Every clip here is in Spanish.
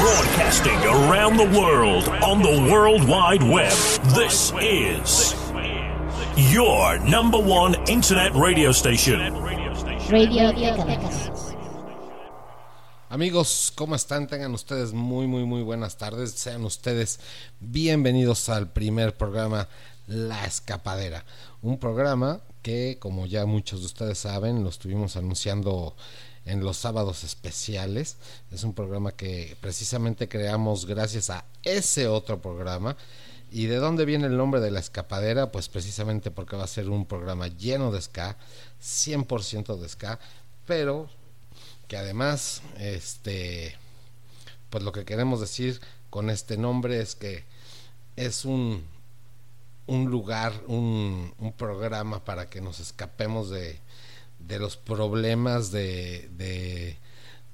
Broadcasting around the world on the World Wide Web. This is your number one internet radio station. Radio Amigos, ¿cómo están? Tengan ustedes muy, muy, muy buenas tardes. Sean ustedes bienvenidos al primer programa La Escapadera. Un programa que, como ya muchos de ustedes saben, lo estuvimos anunciando en los sábados especiales. Es un programa que precisamente creamos gracias a ese otro programa. ¿Y de dónde viene el nombre de la escapadera? Pues precisamente porque va a ser un programa lleno de ska, 100% de ska, pero que además, este, pues lo que queremos decir con este nombre es que es un, un lugar, un, un programa para que nos escapemos de, de los problemas de, de,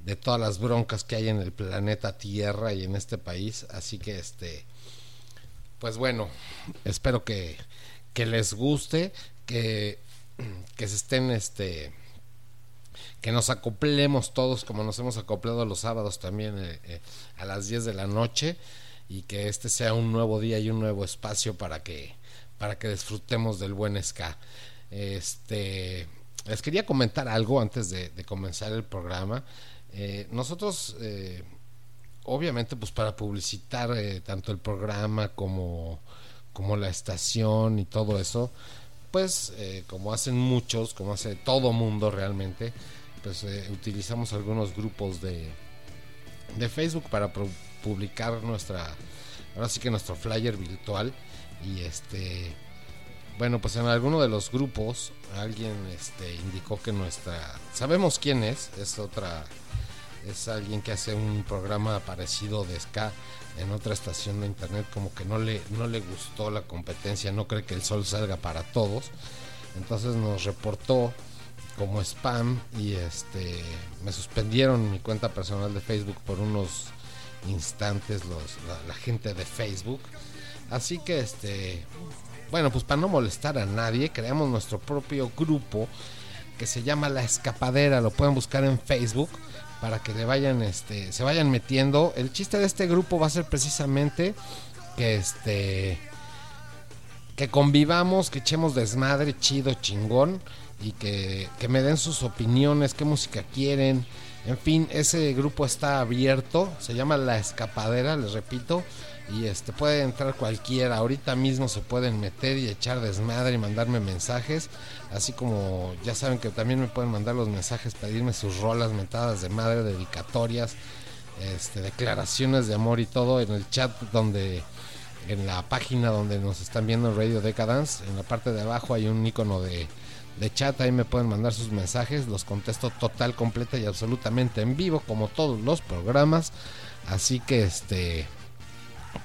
de todas las broncas que hay en el planeta Tierra y en este país. Así que este pues bueno, espero que, que les guste, que, que se estén este que nos acoplemos todos como nos hemos acoplado los sábados también eh, eh, a las 10 de la noche y que este sea un nuevo día y un nuevo espacio para que para que disfrutemos del buen ska. Este les quería comentar algo antes de, comenzar el programa. Eh, nosotros, eh, obviamente, pues para publicitar eh, tanto el programa como, como la estación y todo eso, pues como hacen muchos, como hace todo mundo realmente, pues utilizamos algunos grupos de, de Facebook para publicar nuestra, ahora sí que nuestro flyer virtual y este bueno, pues en alguno de los grupos alguien este, indicó que nuestra... Sabemos quién es, es otra... Es alguien que hace un programa parecido de ska en otra estación de internet, como que no le, no le gustó la competencia, no cree que el sol salga para todos. Entonces nos reportó como spam y este me suspendieron mi cuenta personal de Facebook por unos instantes los, la, la gente de Facebook. Así que este bueno, pues para no molestar a nadie, creamos nuestro propio grupo que se llama La Escapadera, lo pueden buscar en Facebook para que le vayan este se vayan metiendo. El chiste de este grupo va a ser precisamente que este que convivamos, que echemos desmadre chido, chingón y que, que me den sus opiniones, qué música quieren. En fin, ese grupo está abierto, se llama La Escapadera, les repito, y este puede entrar cualquiera. Ahorita mismo se pueden meter y echar desmadre y mandarme mensajes, así como ya saben que también me pueden mandar los mensajes, pedirme sus rolas mentadas de madre, dedicatorias, este, declaraciones de amor y todo en el chat donde en la página donde nos están viendo Radio Decadence, en la parte de abajo hay un icono de, de chat, ahí me pueden mandar sus mensajes, los contesto total, completa y absolutamente en vivo, como todos los programas. Así que este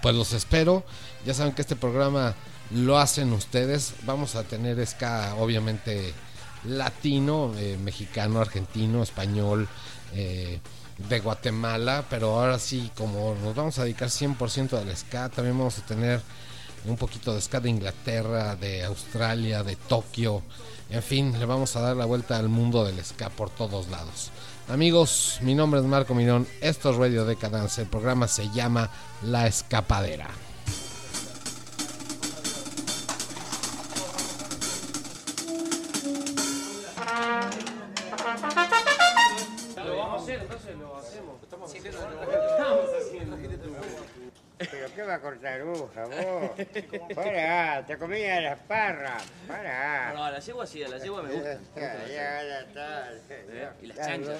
pues los espero. Ya saben que este programa lo hacen ustedes. Vamos a tener ska, obviamente, latino, eh, mexicano, argentino, español, eh, de Guatemala. Pero ahora sí, como nos vamos a dedicar 100% al ska, también vamos a tener un poquito de ska de Inglaterra, de Australia, de Tokio. En fin, le vamos a dar la vuelta al mundo del ska por todos lados. Amigos, mi nombre es Marco Mirón, esto es Radio Decadence, el programa se llama La Escapadera. ¿Pero qué va a cortar aguja, vos? Para, te comía las parras. Para. No, a la yegua sí, a la yegua me gusta. Ya, ya, ya está. ¿Eh? Y las chanchas.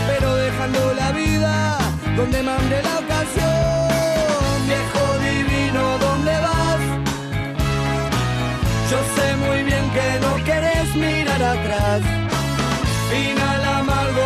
pero dejando la vida donde mande la ocasión. Viejo divino, ¿dónde vas? Yo sé muy bien que no querés mirar atrás. Final amargo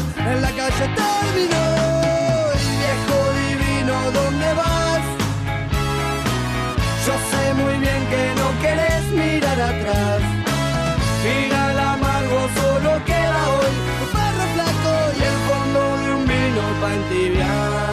en la calle terminó. Viejo divino, ¿dónde vas? Yo sé muy bien que no querés mirar atrás. Final amargo solo queda hoy tu perro flaco y el fondo de un vino para entibiar.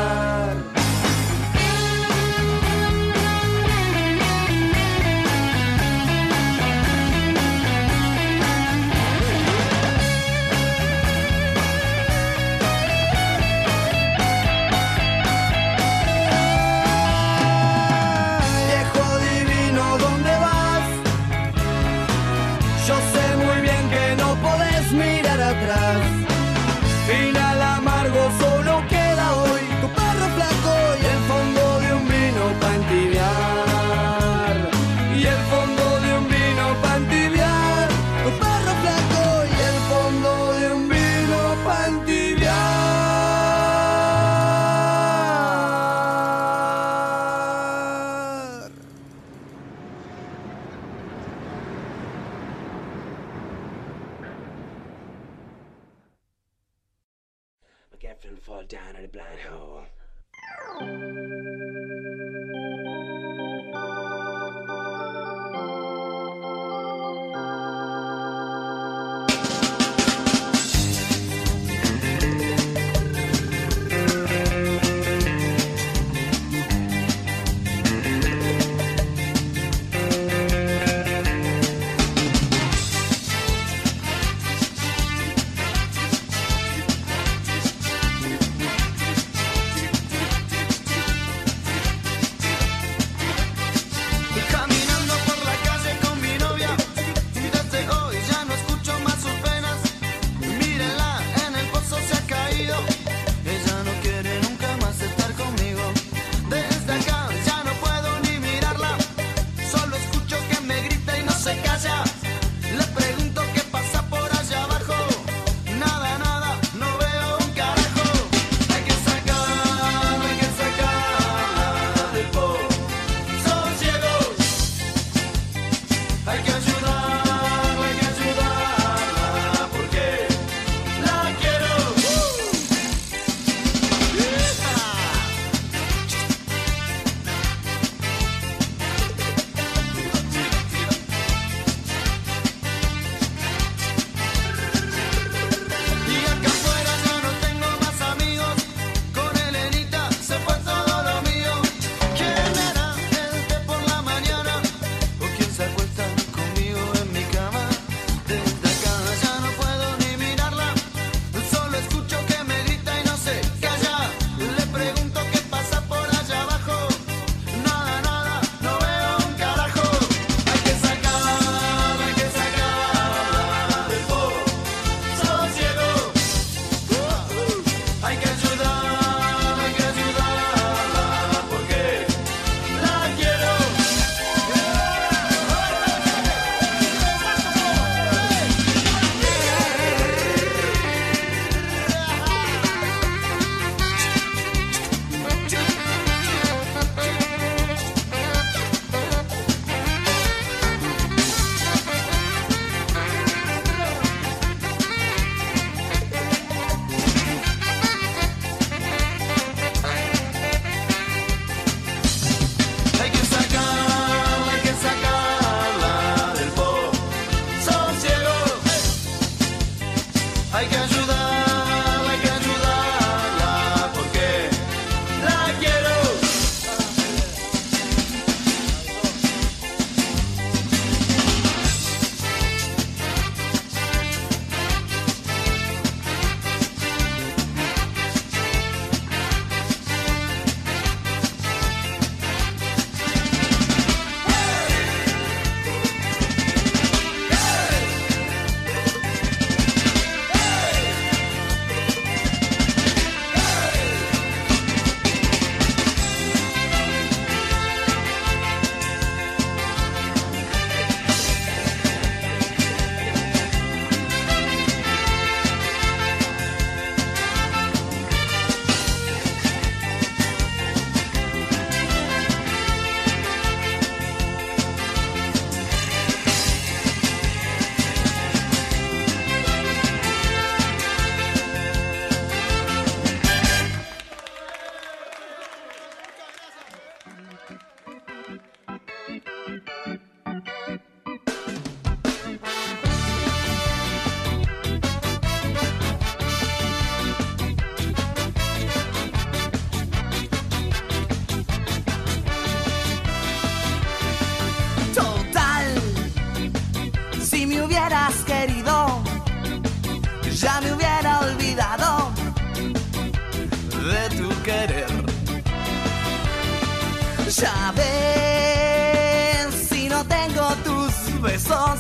Ya ves, si no tengo tus besos,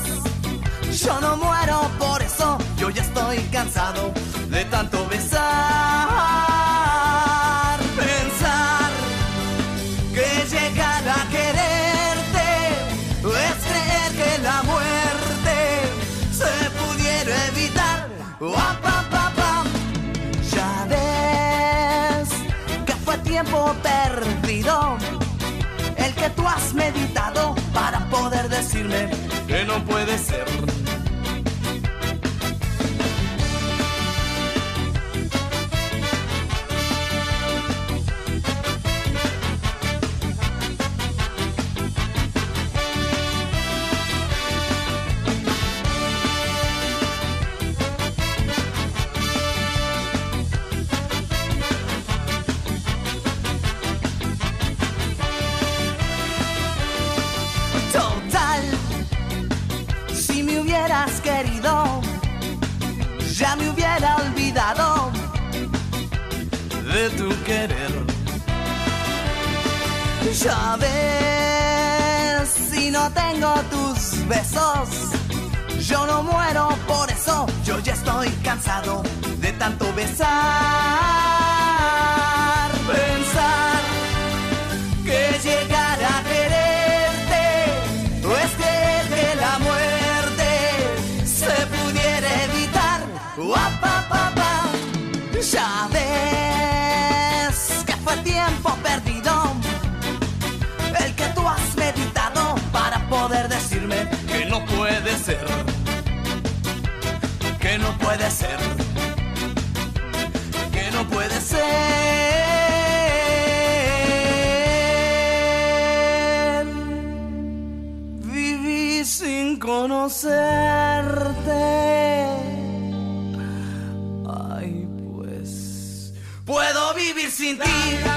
yo no muero por eso, yo ya estoy cansado de tanto besar. Meditado para poder decirme que no puede ser. Tu querer. Ya ves, si no tengo tus besos, yo no muero por eso, yo ya estoy cansado de tanto besar. Pensar que llegar a quererte o es que la muerte se pudiera evitar. Ua, pa, pa, pa. Ya ves tiempo perdido el que tú has meditado para poder decirme que no puede ser, que no puede ser, que no puede ser. Viví sin conocerte. Ay, pues. Puedo vivir sin ti.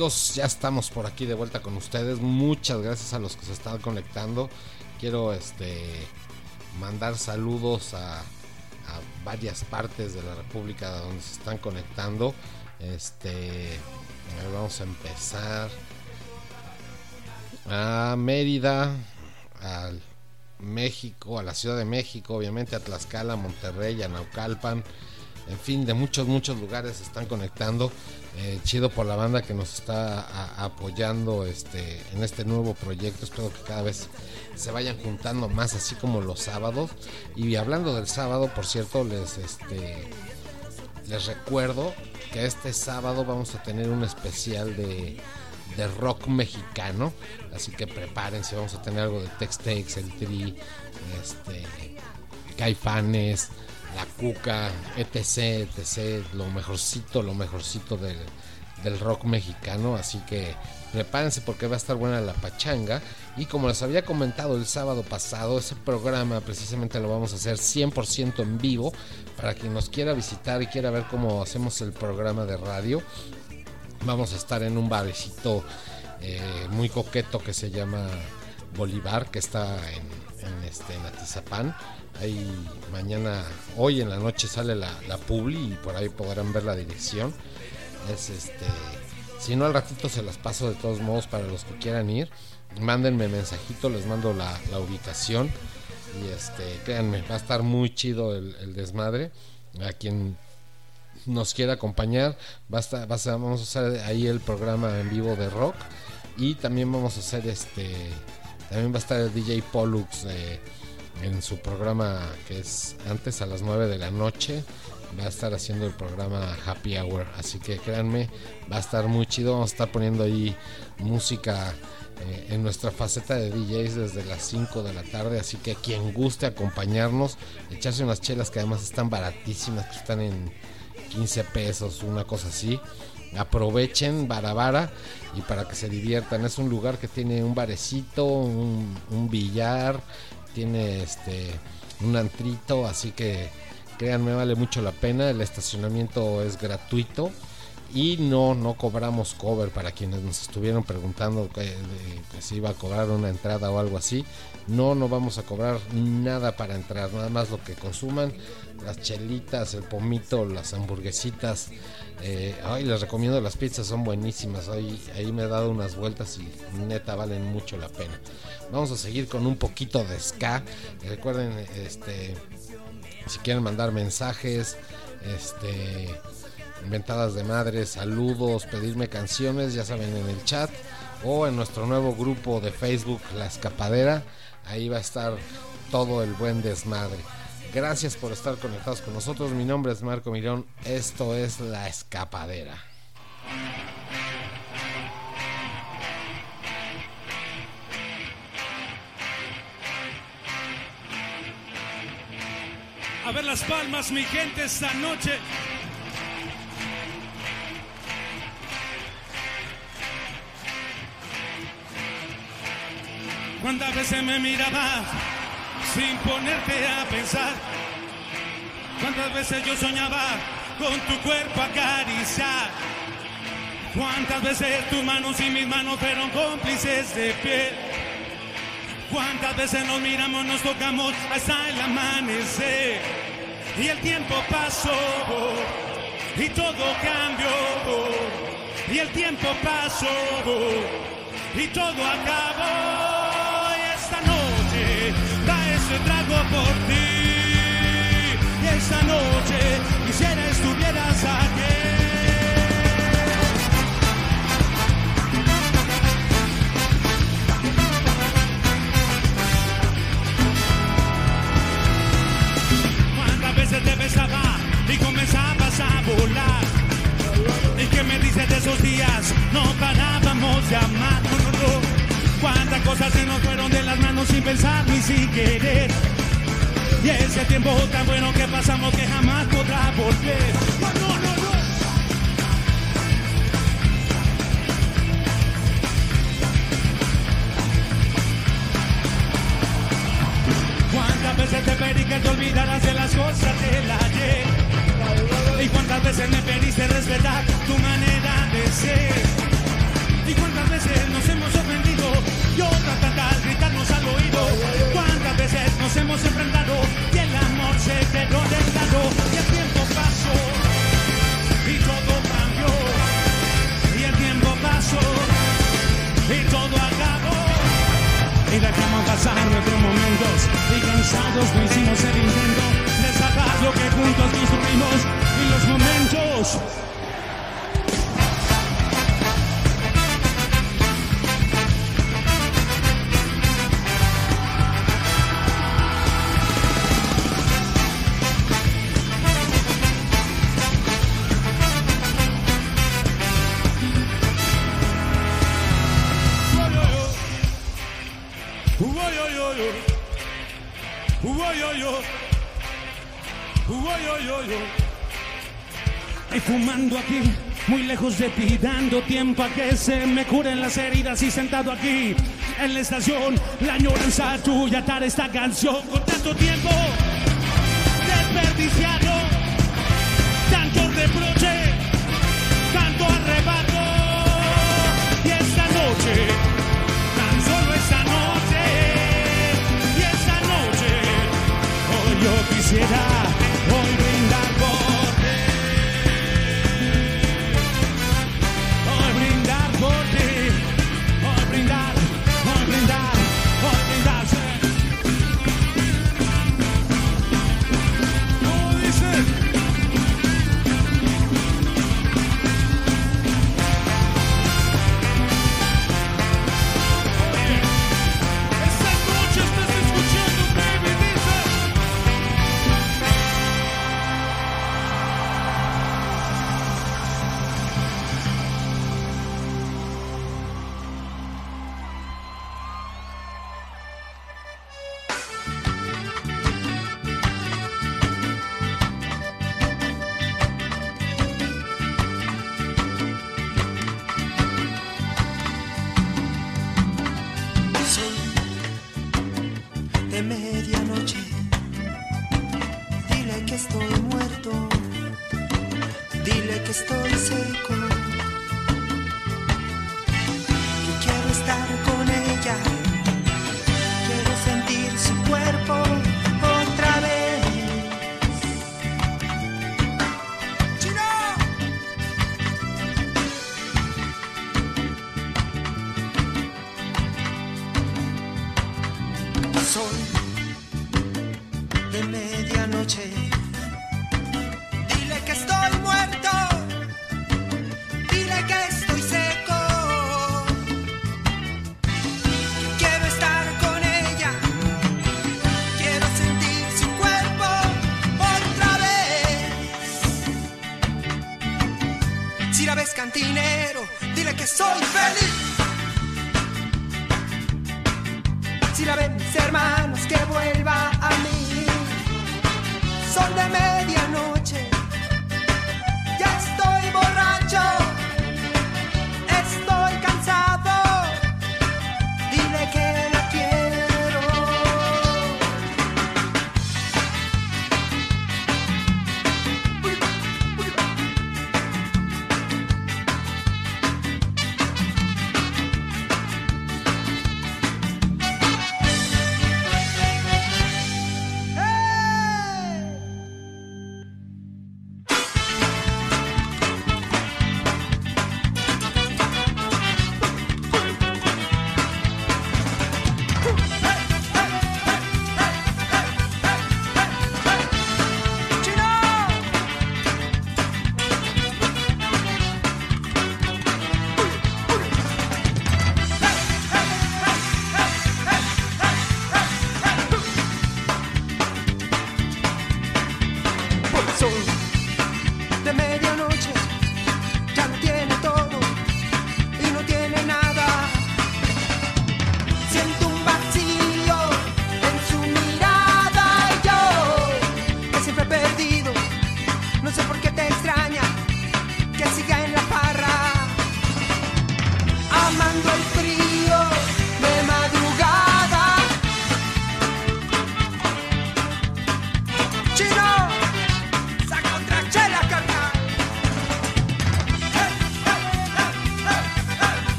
Amigos, ya estamos por aquí de vuelta con ustedes. Muchas gracias a los que se están conectando. Quiero este mandar saludos a, varias partes de la República donde se están conectando. Este, vamos a empezar a Mérida, a México, a la Ciudad de México, obviamente a Tlaxcala, Monterrey, a Naucalpan, en fin, de muchos, muchos lugares se están conectando. Eh, chido por la banda que nos está apoyando este, en este nuevo proyecto. Espero que cada vez se vayan juntando más, así como los sábados. Y hablando del sábado, por cierto, les este les recuerdo que este sábado vamos a tener un especial de, de rock mexicano. Así que prepárense, vamos a tener algo de Tex Tex, el Tri, este, Caifanes, La Cuca, etc, etc. Lo mejorcito, lo mejorcito del, del rock mexicano. Así que prepárense porque va a estar buena la pachanga. Y como les había comentado el sábado pasado, ese programa precisamente lo vamos a hacer 100% en vivo. Para quien nos quiera visitar y quiera ver cómo hacemos el programa de radio. Vamos a estar en un barecito eh, muy coqueto que se llama Bolívar, que está en, en, este, en Atizapán. Ahí mañana, hoy en la noche sale la, la publi y por ahí podrán ver la dirección. Es este, si no al ratito se las paso de todos modos para los que quieran ir. Mándenme mensajito, les mando la, la ubicación. Y este, créanme, va a estar muy chido el, desmadre. A quien nos quiera acompañar, va estar, va a ser, vamos a hacer ahí el programa en vivo de rock. Y también vamos a hacer este. También va a estar el DJ Pollux eh, en su programa que es antes a las 9 de la noche. Va a estar haciendo el programa Happy Hour. Así que créanme, va a estar muy chido. Vamos a estar poniendo ahí música eh, en nuestra faceta de DJs desde las 5 de la tarde. Así que quien guste acompañarnos, echarse unas chelas que además están baratísimas, que están en 15 pesos, una cosa así. Aprovechen Barabara y para que se diviertan. Es un lugar que tiene un barecito, un, billar, tiene este un antrito, así que créanme vale mucho la pena. El estacionamiento es gratuito y no no cobramos cover para quienes nos estuvieron preguntando que, de, que se iba a cobrar una entrada o algo así. No, no vamos a cobrar nada para entrar, nada más lo que consuman, las chelitas, el pomito, las hamburguesitas. Eh, ay, les recomiendo las pizzas, son buenísimas. Ahí, ahí me he dado unas vueltas y neta valen mucho la pena. Vamos a seguir con un poquito de ska. Recuerden, este, si quieren mandar mensajes, este, inventadas de madre, saludos, pedirme canciones, ya saben en el chat o en nuestro nuevo grupo de Facebook, La Escapadera. Ahí va a estar todo el buen desmadre. Gracias por estar conectados con nosotros. Mi nombre es Marco Mirón. Esto es La Escapadera. A ver las palmas, mi gente, esta noche. ¿Cuántas veces me mirabas sin ponerte a pensar? ¿Cuántas veces yo soñaba con tu cuerpo acariciar? ¿Cuántas veces tus manos y mis manos fueron cómplices de piel? ¿Cuántas veces nos miramos, nos tocamos hasta el amanecer? Y el tiempo pasó y todo cambió. Y el tiempo pasó y todo acabó. Y ese tiempo tan bueno que pasamos que jamás podrá volver. Veces me pediste respetar tu manera de ser? ¿Y cuántas veces nos hemos ofendido? Y otras tantas gritarnos al oído. ¿Cuántas veces nos hemos enfrentado? Y el amor se quedó del lado. Y el tiempo pasó. Y todo cambió. Y el tiempo pasó. Y todo acabó. Y dejamos pasar nuestros momentos y cansados no hicimos el intento de salvar lo que juntos construimos los momentos. estando aquí, muy lejos de ti, dando tiempo a que se me curen las heridas y sentado aquí, en la estación, la añoranza tuya, atar esta canción con tanto tiempo desperdiciado, tanto reproche, tanto arrebato, y esta noche, tan solo esta noche, y esta noche, hoy yo quisiera.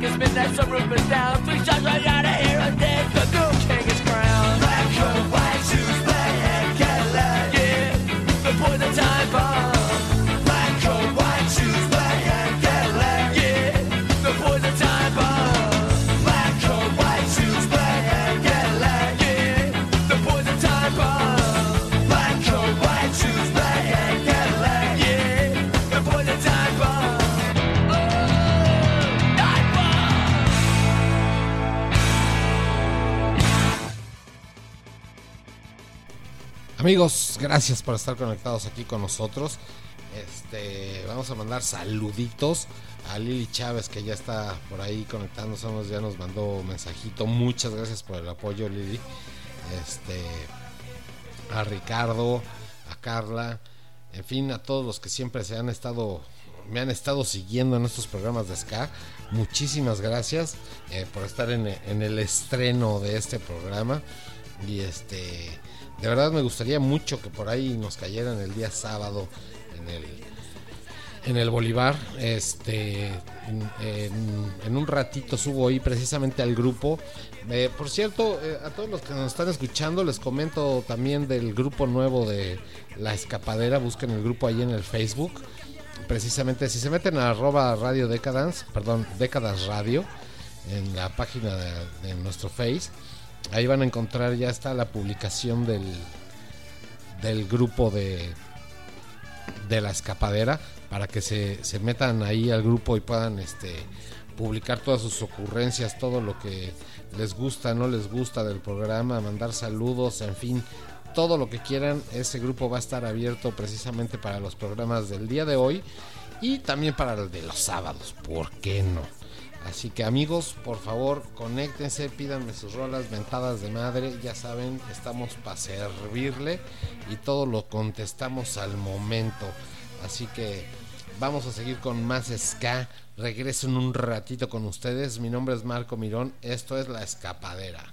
can spit that sunroof is down. Three shots right Amigos, gracias por estar conectados aquí con nosotros. Este, vamos a mandar saluditos a Lili Chávez que ya está por ahí conectándose, ya nos mandó mensajito. Muchas gracias por el apoyo, Lili. Este, a Ricardo, a Carla, en fin, a todos los que siempre se han estado me han estado siguiendo en estos programas de ska. Muchísimas gracias eh, por estar en, en el estreno de este programa. Y este, de verdad me gustaría mucho que por ahí nos cayeran el día sábado en el, en el Bolívar. Este, en, un ratito subo ahí precisamente al grupo. Eh, por cierto, eh, a todos los que nos están escuchando, les comento también del grupo nuevo de La Escapadera. Busquen el grupo ahí en el Facebook. Precisamente, si se meten a arroba radio perdón, Décadas Radio, en la página de nuestro Face, ahí van a encontrar, ya está la publicación del, del grupo de, de la escapadera para que se, se metan ahí al grupo y puedan este publicar todas sus ocurrencias, todo lo que les gusta, no les gusta del programa, mandar saludos, en fin, todo lo que quieran. Ese grupo va a estar abierto precisamente para los programas del día de hoy y también para el de los sábados, ¿por qué no? Así que amigos, por favor, conéctense, pídanme sus rolas, mentadas de madre, ya saben, estamos para servirle y todo lo contestamos al momento. Así que vamos a seguir con más ska. Regreso en un ratito con ustedes. Mi nombre es Marco Mirón, esto es La Escapadera.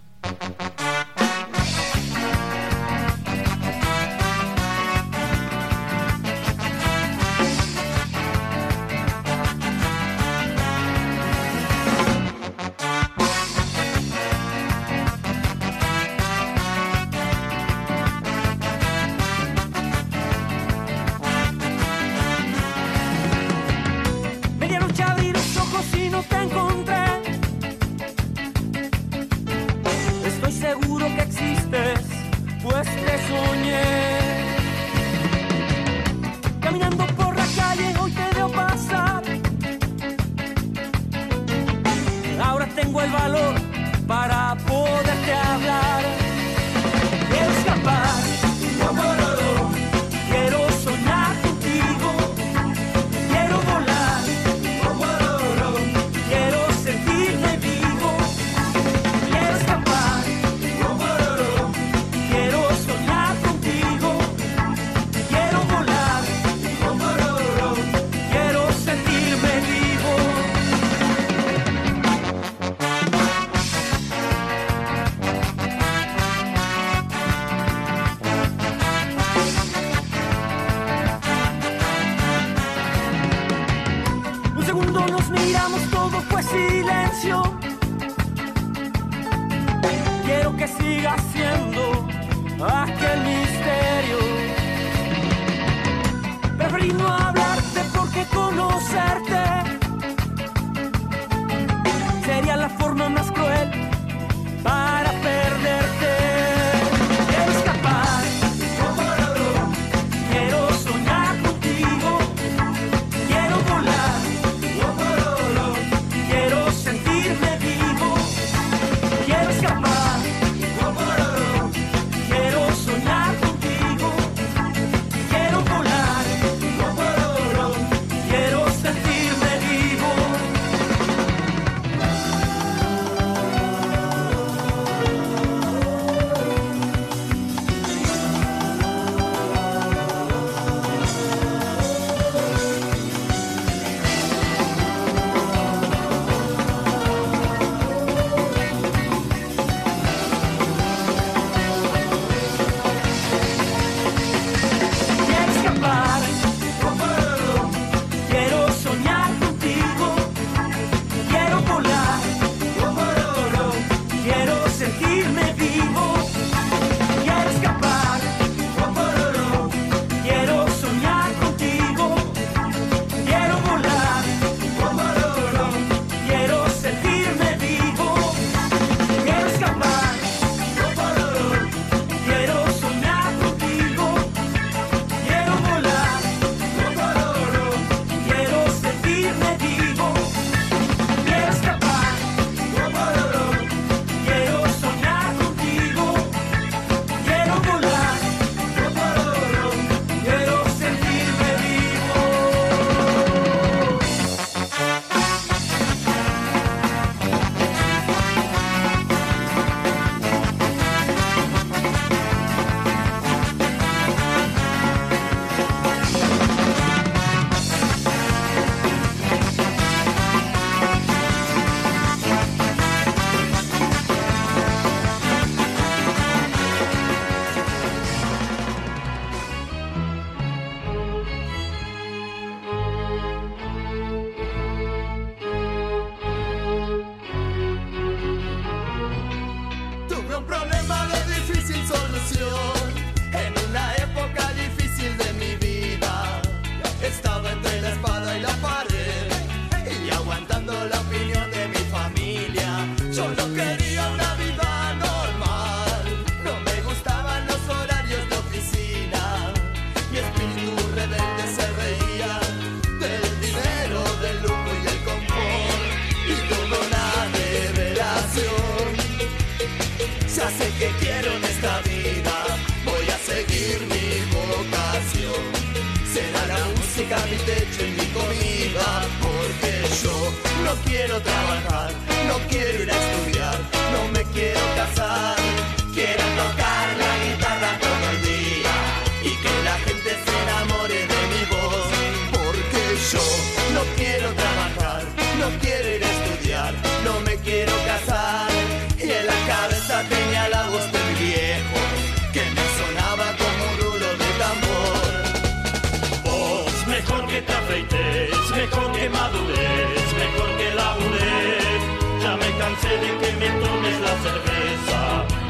cerveza,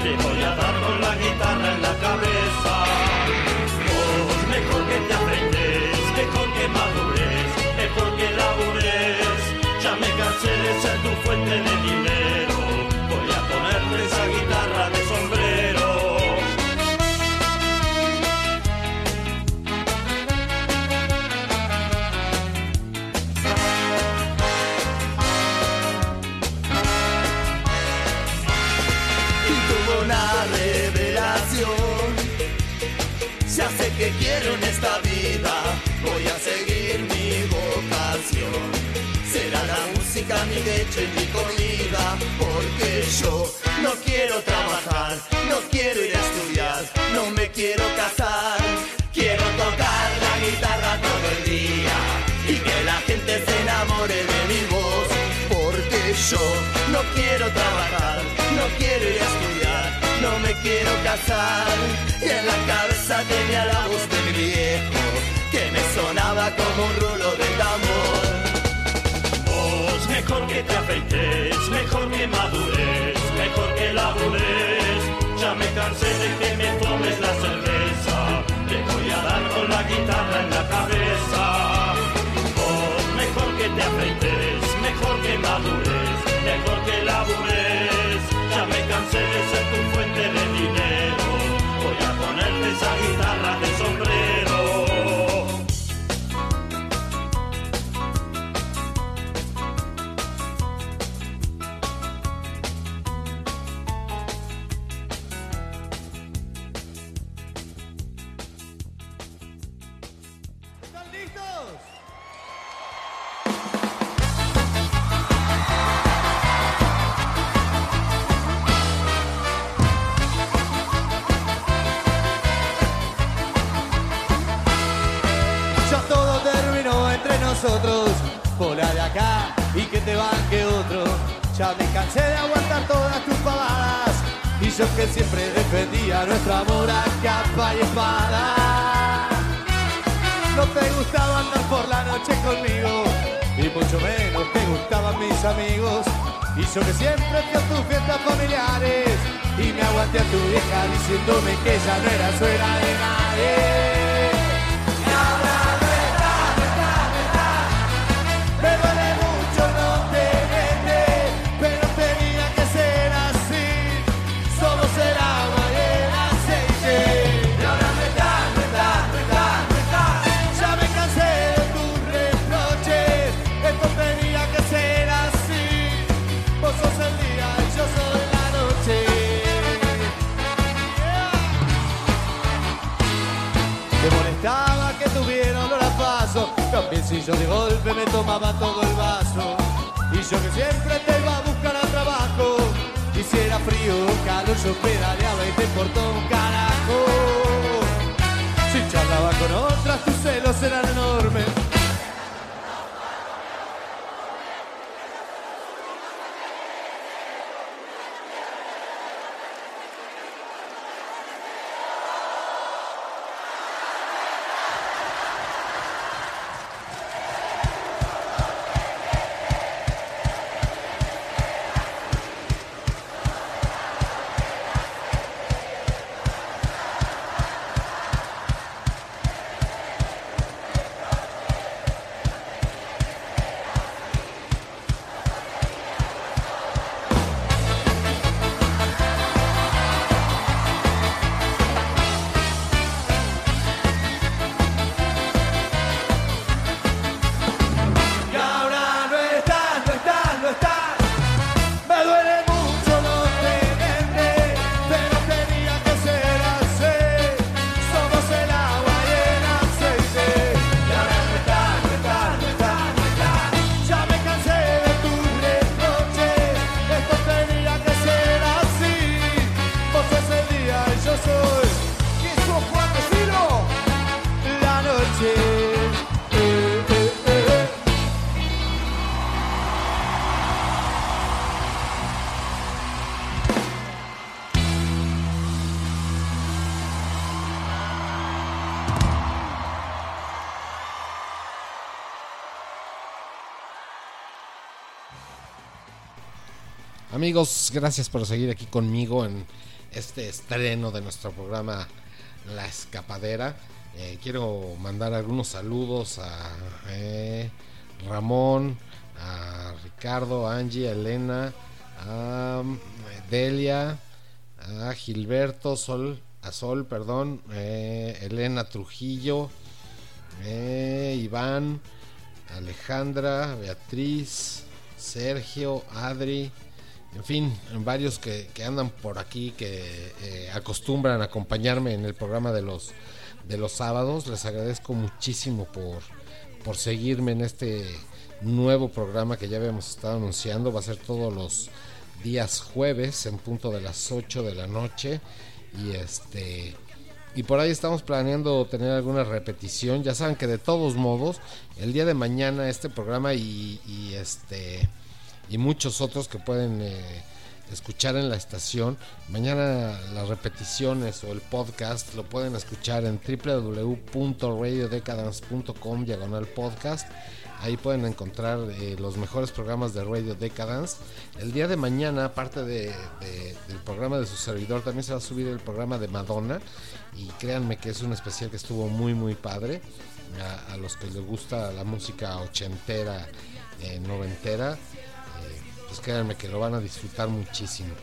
le voy a dar con la guitarra en la cabeza. Oh, mejor que te aprendes, mejor que madures. leche ni comida, porque yo no quiero trabajar, no quiero ir a estudiar, no me quiero casar, quiero tocar la guitarra todo el día y que la gente se enamore de mi voz, porque yo no quiero trabajar, no quiero ir a estudiar, no me quiero casar, y en la cabeza tenía la voz de mi viejo, que me sonaba como un rulo de tambor mejor que te afeites, mejor que madures, mejor que labures. Ya me cansé de que me tomes la cerveza, te voy a dar con la guitarra en la cabeza. Ya todo terminó entre nosotros. Bola de acá y que te banque otro. Ya me cansé de aguantar todas tus pavadas. Y yo que siempre defendía nuestro amor a capa y espada. No te gustaba andar por la noche conmigo Y mucho menos te gustaban mis amigos. Y yo que siempre fui a tus fiestas familiares Y me aguanté a tu vieja diciéndome que ella no era suegra de nadie si yo de golpe me tomaba todo el vaso Y yo que siempre te iba a buscar al trabajo Y si era frío o calor yo pedaleaba y te importó un carajo. Si charlaba con otras tus celos eran enormes Amigos, gracias por seguir aquí conmigo en este estreno de nuestro programa La Escapadera. Eh, quiero mandar algunos saludos a eh, Ramón, a Ricardo, a Angie, a Elena, a mm, Delia, a Gilberto, Sol, a Sol, perdón, eh, Elena Trujillo, eh, Iván, Alejandra, Beatriz, Sergio, Adri, en fin, varios que, andan por aquí que eh, acostumbran acompañarme en el programa de los de los sábados. Les agradezco muchísimo por, por seguirme en este nuevo programa que ya habíamos estado anunciando. Va a ser todos los días jueves en punto de las 8 de la noche. Y este y por ahí estamos planeando tener alguna repetición. Ya saben que de todos modos, el día de mañana este programa y este y muchos otros que pueden eh, escuchar en la estación. Mañana las repeticiones o el podcast lo pueden escuchar en www.radiodecadence.com diagonal podcast. Ahí pueden encontrar eh, los mejores programas de Radio Decadence. El día de mañana, aparte de, de- del programa de su servidor, también se va a subir el programa de Madonna. Y créanme que es un especial que estuvo muy, muy padre. A, a los que les gusta la música ochentera, eh, noventera, pues créanme que lo van a disfrutar muchísimo.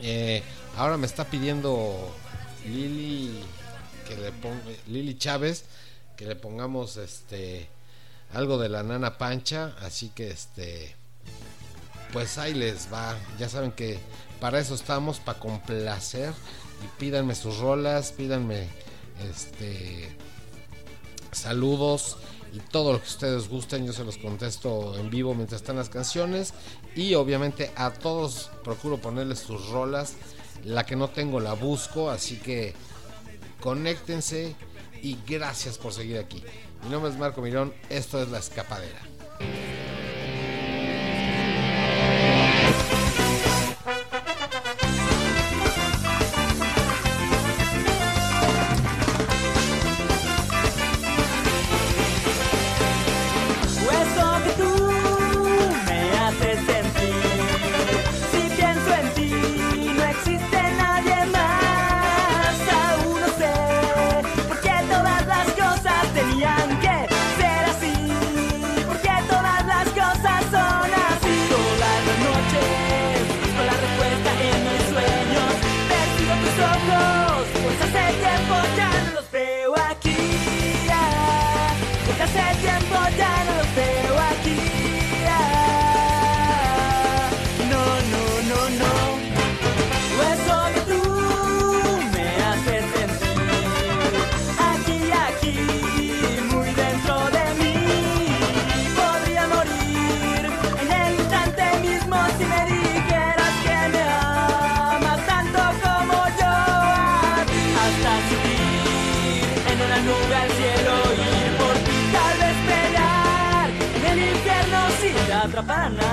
Eh, ahora me está pidiendo Lili que le ponga Lili Chávez que le pongamos este algo de la nana pancha, así que este pues ahí les va. Ya saben que para eso estamos, para complacer y pídanme sus rolas, pídanme este saludos todo lo que ustedes gusten, yo se los contesto en vivo mientras están las canciones y obviamente a todos procuro ponerles sus rolas, la que no tengo la busco, así que conéctense y gracias por seguir aquí. Mi nombre es Marco Mirón, esto es La Escapadera. Habana.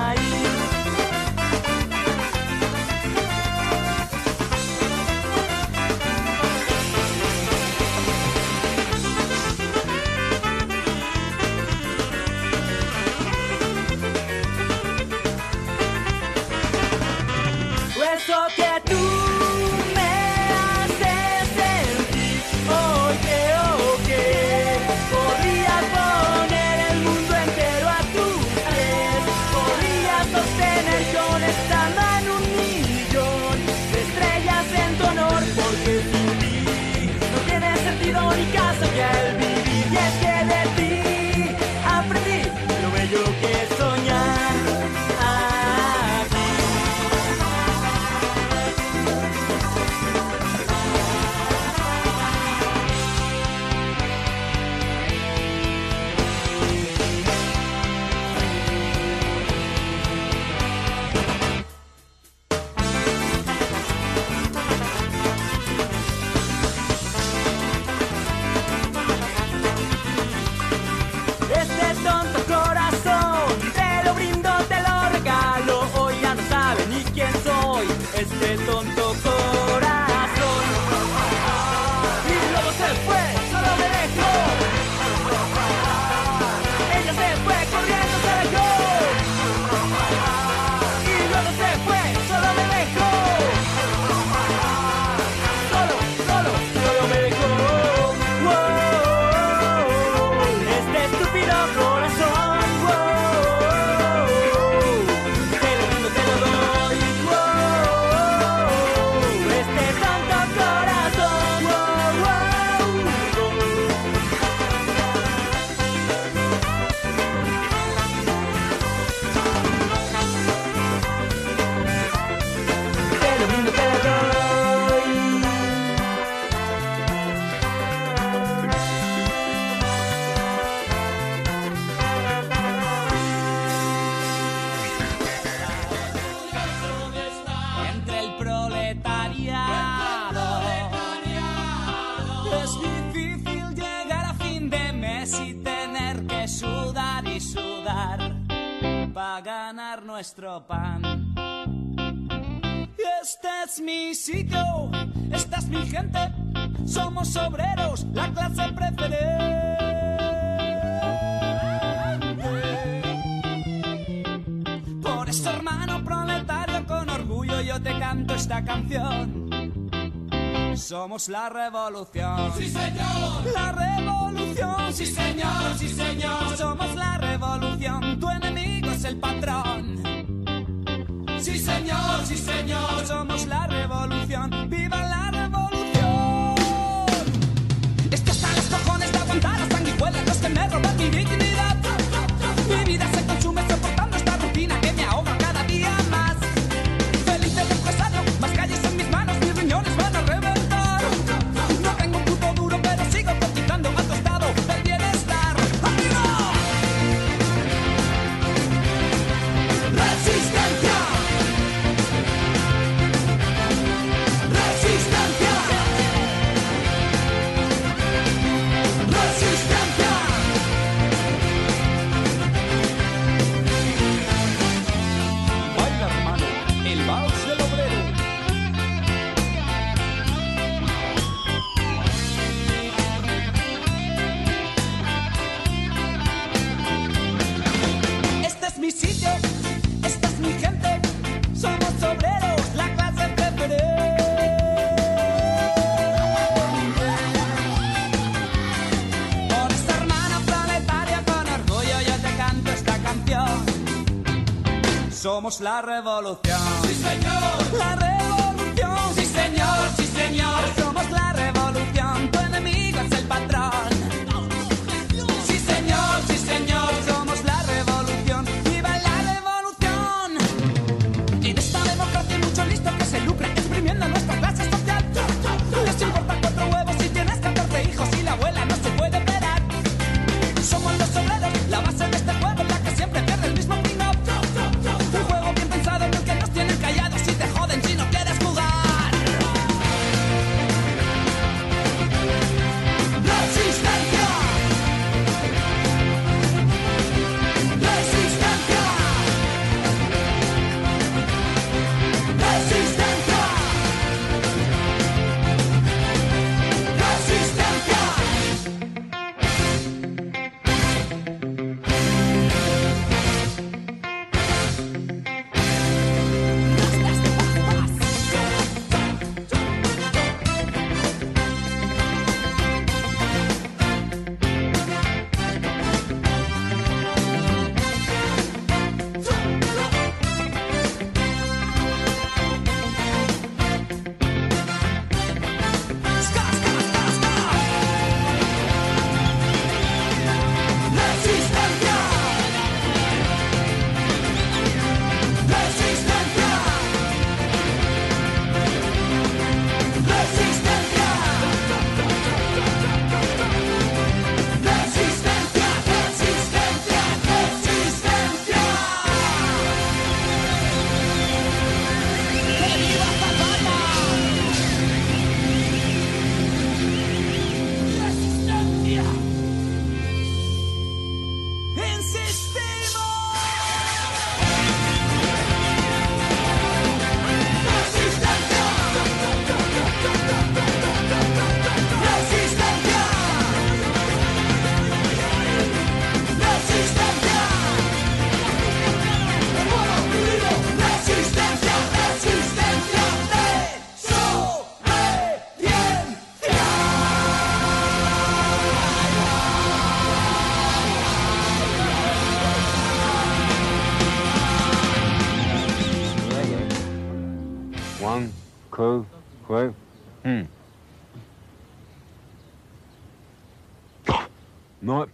ese tonto. Esta es mi gente, somos obreros, la clase preferente. Por eso, hermano proletario, con orgullo yo te canto esta canción. Somos la revolución. Sí, señor. La revolución. Sí, señor. Sí, señor. Somos la revolución. Tu enemigo es el patrón. Sí, señor. Sí, señor. Somos la revolución. somos ¡Sí, señor! La revolución.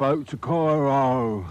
boat to Cairo.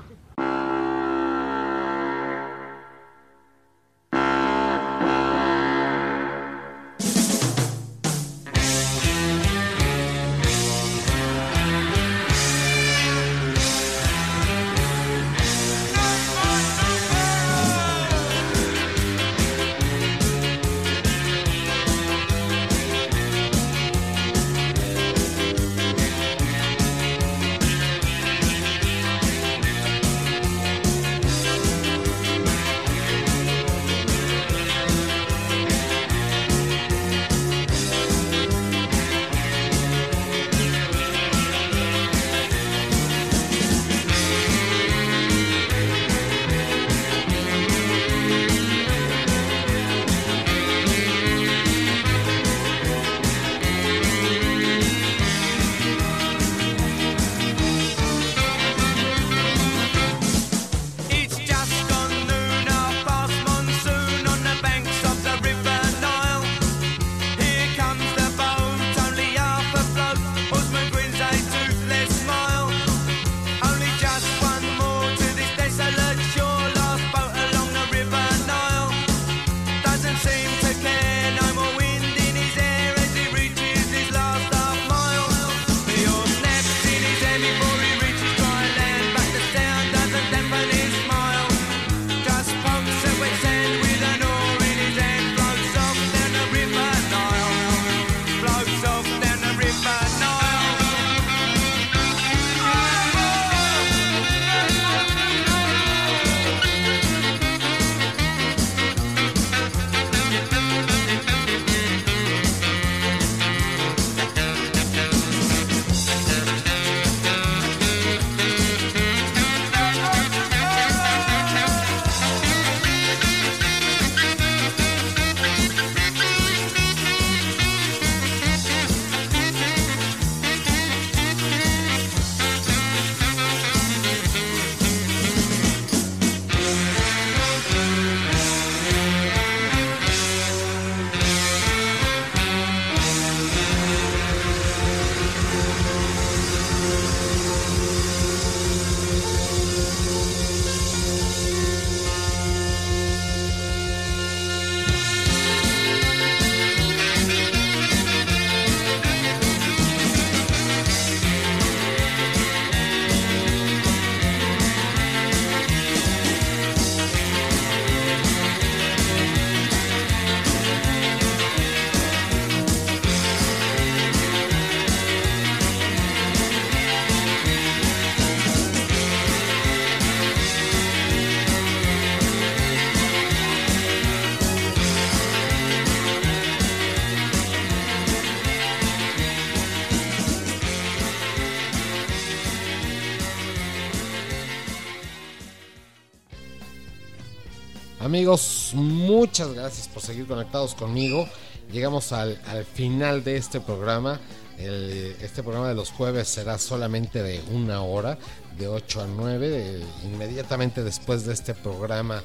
Amigos, muchas gracias por seguir conectados conmigo. Llegamos al, al final de este programa. Este programa de los jueves será solamente de una hora, de 8 a 9. Eh, inmediatamente después de este programa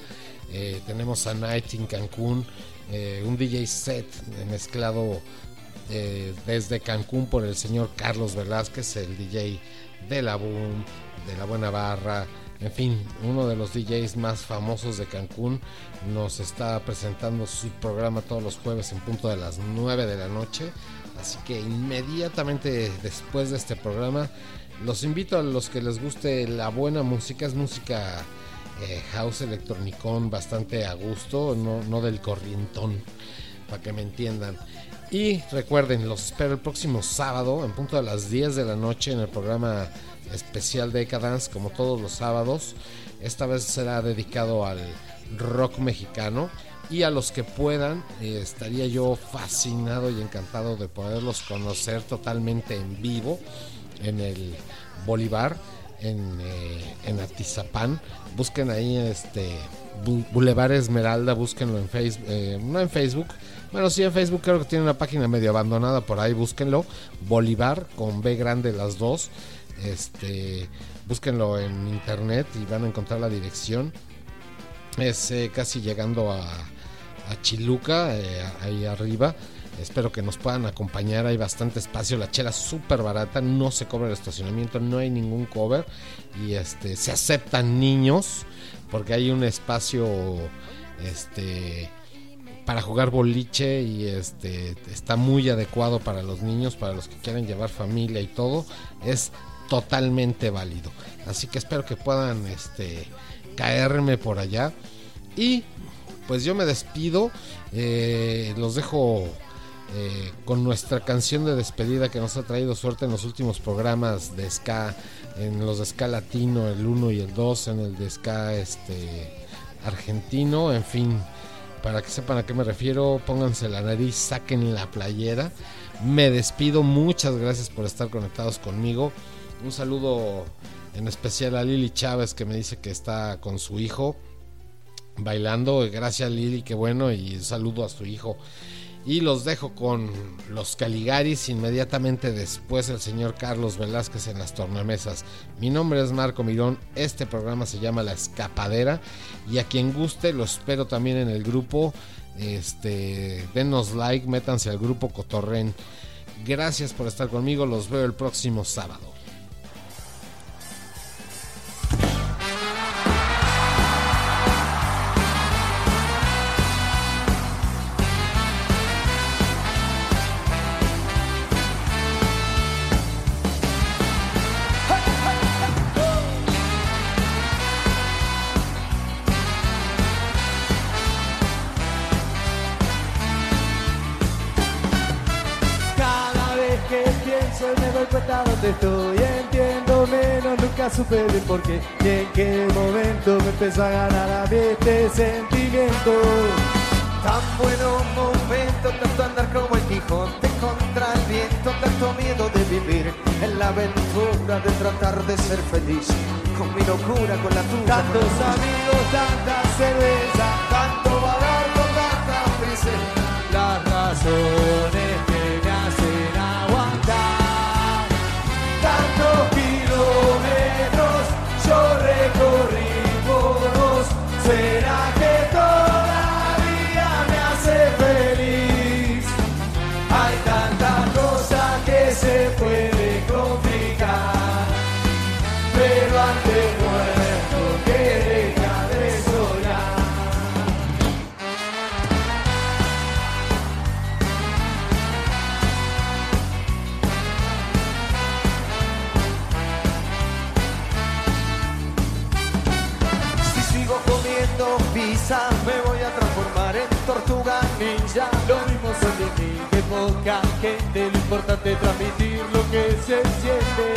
eh, tenemos a Night in Cancún, eh, un DJ set mezclado eh, desde Cancún por el señor Carlos Velázquez, el DJ de la Boom, de la Buena Barra, en fin, uno de los DJs más famosos de Cancún nos está presentando su programa todos los jueves en punto de las 9 de la noche. Así que inmediatamente después de este programa, los invito a los que les guste la buena música, es música eh, house electronicón bastante a gusto, no, no del corrientón, para que me entiendan. Y recuerden, los espero el próximo sábado en punto de las 10 de la noche en el programa especial Decadence, como todos los sábados. Esta vez será dedicado al rock mexicano y a los que puedan, eh, estaría yo fascinado y encantado de poderlos conocer totalmente en vivo en el Bolívar, en, eh, en Atizapán. Busquen ahí este Boulevard Esmeralda, búsquenlo en Facebook, no en Facebook, bueno, sí en Facebook creo que tiene una página medio abandonada por ahí, búsquenlo, Bolívar con B grande las dos, este, búsquenlo en internet y van a encontrar la dirección. Es eh, casi llegando a, Chiluca, eh, ahí arriba. Espero que nos puedan acompañar. Hay bastante espacio. La chela es súper barata. No se cobra el estacionamiento. No hay ningún cover. Y este se aceptan niños. Porque hay un espacio este para jugar boliche. Y este está muy adecuado para los niños. Para los que quieren llevar familia y todo. Es totalmente válido. Así que espero que puedan este caerme por allá. Y pues yo me despido. eh, los dejo eh, con nuestra canción de despedida que nos ha traído suerte en los últimos programas de ska, en los de ska latino, el 1 y el 2, en el de ska este, argentino, en fin, para que sepan a qué me refiero, pónganse la nariz, saquen la playera. Me despido, muchas gracias por estar conectados conmigo. Un saludo en especial a Lili Chávez que me dice que está con su hijo bailando. Gracias Lili, qué bueno y saludo a su hijo. Y los dejo con los Caligaris. Inmediatamente después el señor Carlos Velázquez en las tornamesas. Mi nombre es Marco Mirón. Este programa se llama La Escapadera. Y a quien guste, lo espero también en el grupo. Este, denos like, métanse al grupo Cotorren. Gracias por estar conmigo. Los veo el próximo sábado. Dónde estoy Entiendo menos, nunca supe de por qué Y en qué momento me empezó a ganar a mí este sentimiento Tan buenos momentos, tanto andar como el Quijote contra el viento, tanto miedo de vivir en la aventura de tratar de ser feliz. Con mi locura, con la tuya. Tantos amigos, tanta cerveza tanto me voy a transformar en tortuga ninja. Lo mismo son de mí que poca gente Lo importante es transmitir lo que se siente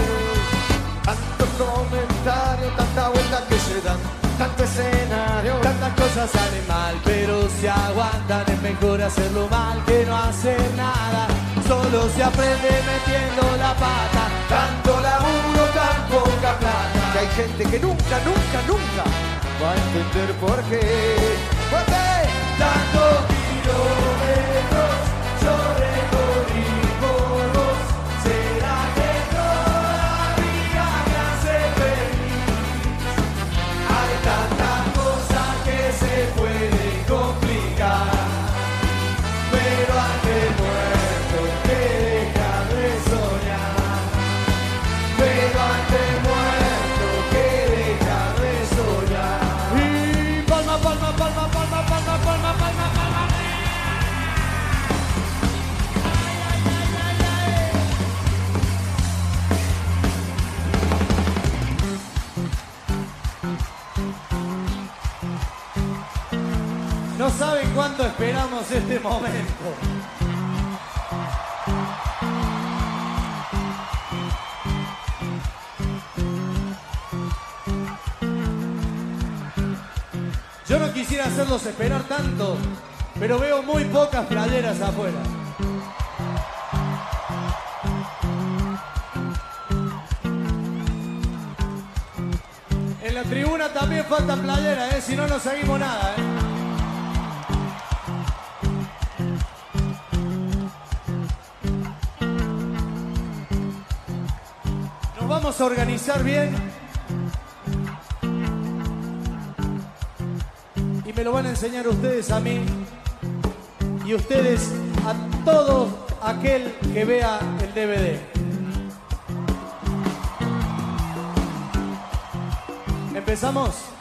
Tantos comentarios, tanta vuelta que se dan, tanto escenario, Tantas cosas salen mal, pero se aguantan. Es mejor hacerlo mal que no hacer nada. Solo se aprende metiendo la pata. tanto laburo, tan poca plata. Que hay gente que nunca, nunca, nunca va a entender por qué. Pues ¿Por qué? Tanto tiro esperamos este momento. Yo no quisiera hacerlos esperar tanto, pero veo muy pocas playeras afuera. En la tribuna también faltan playeras, ¿eh? si no, no seguimos nada. ¿eh? Vamos a organizar bien. Y me lo van a enseñar ustedes a mí. Y ustedes a todo aquel que vea el DVD. ¿Empezamos?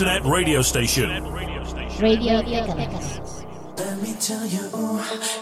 Internet radio station. Radio Tecas. Let me tell you, you know, I